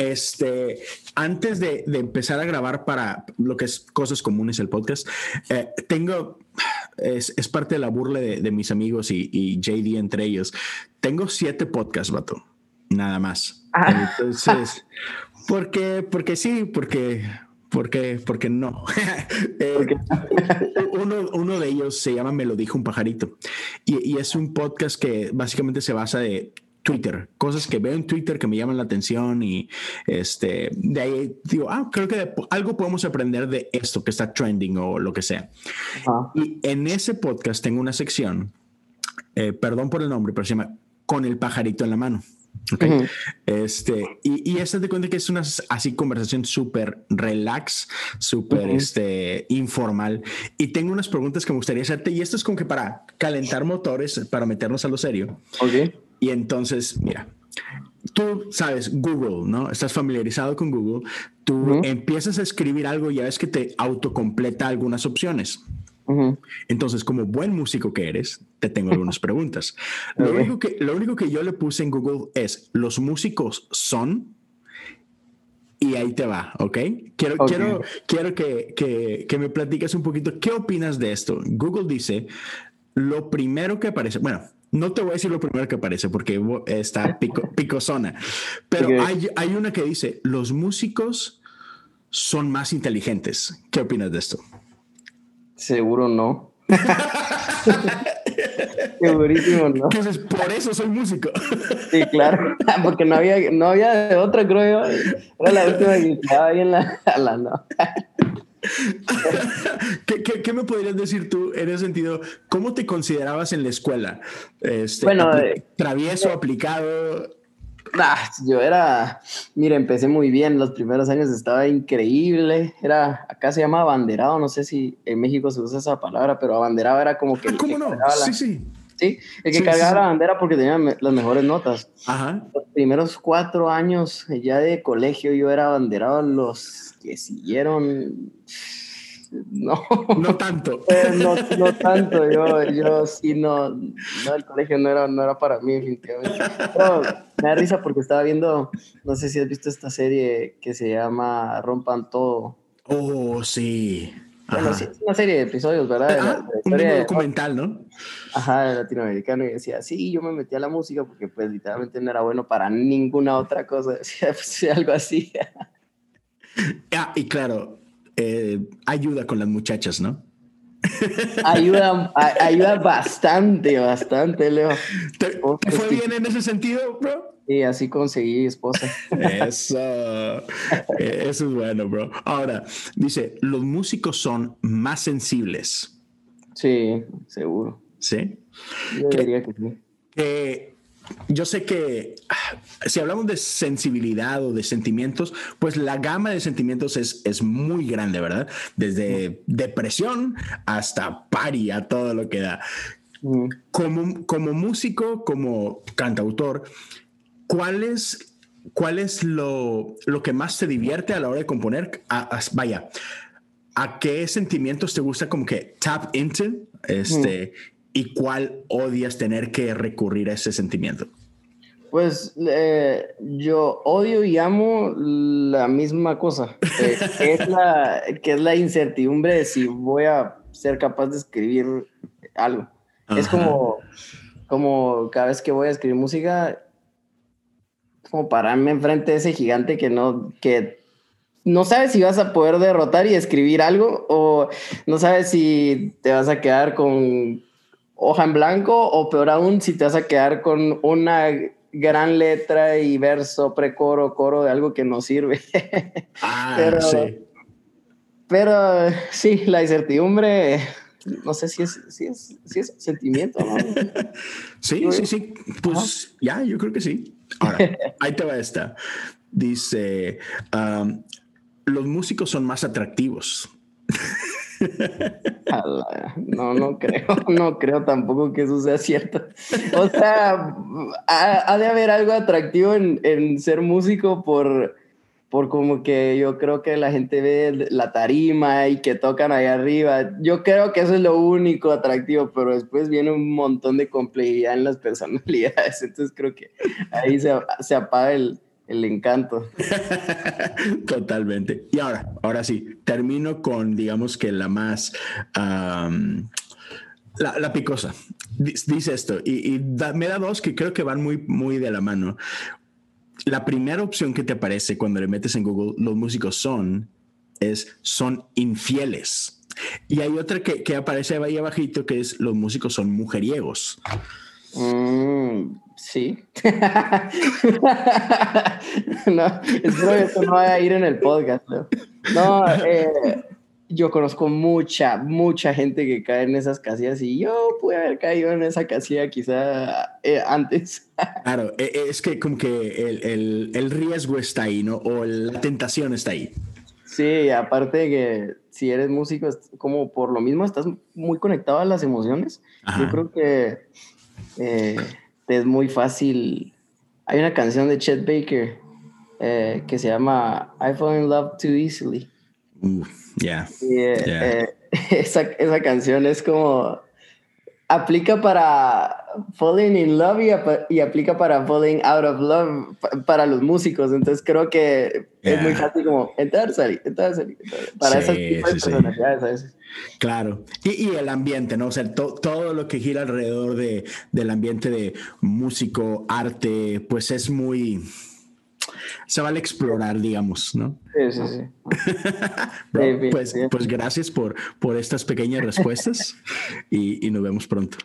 Este, antes de, empezar a grabar para lo que es cosas comunes el podcast, eh, tengo, es, parte de la burla de, mis amigos y, JD entre ellos. Tengo siete podcasts, vato, nada más. Ah. Entonces, porque, porque sí, porque, porque, porque no. Eh, uno, uno, de ellos se llama Me lo dijo un pajarito y, y es un podcast que básicamente se basa de Twitter, cosas que veo en Twitter que me llaman la atención y este, de ahí digo, ah, creo que algo podemos aprender de esto que está trending o lo que sea. Y en ese podcast tengo una sección, eh, perdón por el nombre, pero se llama Con el pajarito en la mano. Okay. Este, y, y esta te cuenta que es una así conversación súper relax, súper este, informal. Y tengo unas preguntas que me gustaría hacerte. Y esto es como que para calentar motores, para meternos a lo serio. Okay. Y entonces, mira, tú sabes Google, ¿no? Estás familiarizado con Google. Tú empiezas a escribir algo y ya ves que te autocompleta algunas opciones. Entonces, como buen músico que eres, te tengo algunas preguntas. Lo, único que, lo único que yo le puse en Google es, ¿los músicos son? Y ahí te va, ¿ok? Quiero, quiero, quiero que, que, que, me platiques un poquito, ¿qué opinas de esto? Google dice, lo primero que aparece, bueno, no te voy a decir lo primero que aparece porque está pico, picosona, pero hay, hay una que dice, los músicos son más inteligentes. ¿Qué opinas de esto? Seguro no. Segurísimo, ¿no? Entonces, por eso soy músico. Sí, claro, porque no había, no había de otra, creo yo. Era la última que estaba ahí en la, la no. ¿Qué, me podrías decir tú en ese sentido? ¿Cómo te considerabas en la escuela? Este, bueno, eh, travieso, eh, aplicado. Ah, yo era, mira, empecé muy bien, los primeros años estaba increíble, era, acá se llama abanderado, no sé si en México se usa esa palabra, pero abanderado era como que... ¿Cómo no? Sí, sí. Sí, el que cargaba la bandera porque tenía las mejores notas. Ajá. Los primeros cuatro años ya de colegio yo era abanderado, los que siguieron no. No tanto. Eh, no, no, tanto. Yo, yo sí, no, no, el colegio no era, no era para mí, definitivamente. me da risa porque estaba viendo, no sé si has visto esta serie que se llama Rompan Todo. Oh, sí. Bueno, sí, es una serie de episodios, ¿verdad? un documental, ¿no? Ajá, de latinoamericano. Y decía, sí, yo me metí a la música porque, pues, literalmente no era bueno para ninguna otra cosa. Decía, pues, algo así. ah, y claro, eh, ayuda con las muchachas, ¿no? Ayuda, ayuda bastante, bastante, Leo. ¿Te, fue bien en ese sentido, bro? Sí, así conseguí esposa. Eso, eh, eso es bueno, bro. Ahora, dice, los músicos son más sensibles. Sí, seguro. ¿Sí? Yo diría que sí. Que yo sé que si hablamos de sensibilidad o de sentimientos, pues la gama de sentimientos es, es muy grande, ¿verdad? Desde depresión hasta pari, a todo lo que da. Como, como músico, como cantautor, ¿cuál es, cuál es lo, lo que más te divierte a la hora de componer? vaya, ¿a qué sentimientos te gusta como que tap into? Este, y cuál odias tener que recurrir a ese sentimiento? Pues eh, yo odio y amo la misma cosa, eh, que, es la, que es la incertidumbre de si voy a ser capaz de escribir algo. Es como, como cada vez que voy a escribir música, como pararme enfrente de ese gigante que no, que no sabes si vas a poder derrotar y escribir algo o no sabes si te vas a quedar con hoja en blanco o peor aún si te vas a quedar con una gran letra y verso, precoro, coro de algo que no sirve. Ah, pero, sí. Pero sí, la incertidumbre, no sé si es, si es, si es sentimiento, ¿no? sí, sí, sí. Pues ya, yo creo que sí. Ahora, ahí te va esta. Dice, um, los músicos son más atractivos. No, no creo, no creo tampoco que eso sea cierto. O sea, ha, de haber algo atractivo en, en, ser músico por, por como que yo creo que la gente ve la tarima y que tocan ahí arriba. Yo creo que eso es lo único atractivo, pero después viene un montón de complejidad en las personalidades. Entonces creo que ahí se, se apaga el, el encanto. Totalmente. Y ahora, ahora sí, termino con, digamos que la más, la, picosa. Dice esto, y, me da dos que creo que van muy, muy de la mano. La primera opción que te aparece cuando le metes en Google, los músicos son, es, son infieles. Y hay otra que, que aparece ahí abajito que es, los músicos son mujeriegos. Mm, sí. no, espero que esto no vaya a ir en el podcast. No, eh, yo conozco mucha, mucha gente que cae en esas casillas y yo pude haber caído en esa casilla quizá eh, antes. claro, e, e, es que como que el, el, el, riesgo está ahí, ¿no? O la tentación está ahí. Sí, aparte de que si eres músico, como por lo mismo estás muy conectado a las emociones. Yo creo que eh, es muy fácil. Hay una canción de Chet Baker eh, que se llama I Fall in Love Too Easily. Yeah. Eh, esa, esa canción es como aplica para falling in love y, aplica para falling out of love para los músicos. Entonces creo que es muy fácil como entrar, salir, entrar, salir. Para esas tipos de personalidades a veces. Claro. Y, y, el ambiente, ¿no? O sea, todo lo que gira alrededor de, del ambiente de músico, arte, pues es muy se vale explorar, digamos, ¿no? Sí, sí, sí. pues, pues gracias por, por estas pequeñas respuestas y, y nos vemos pronto.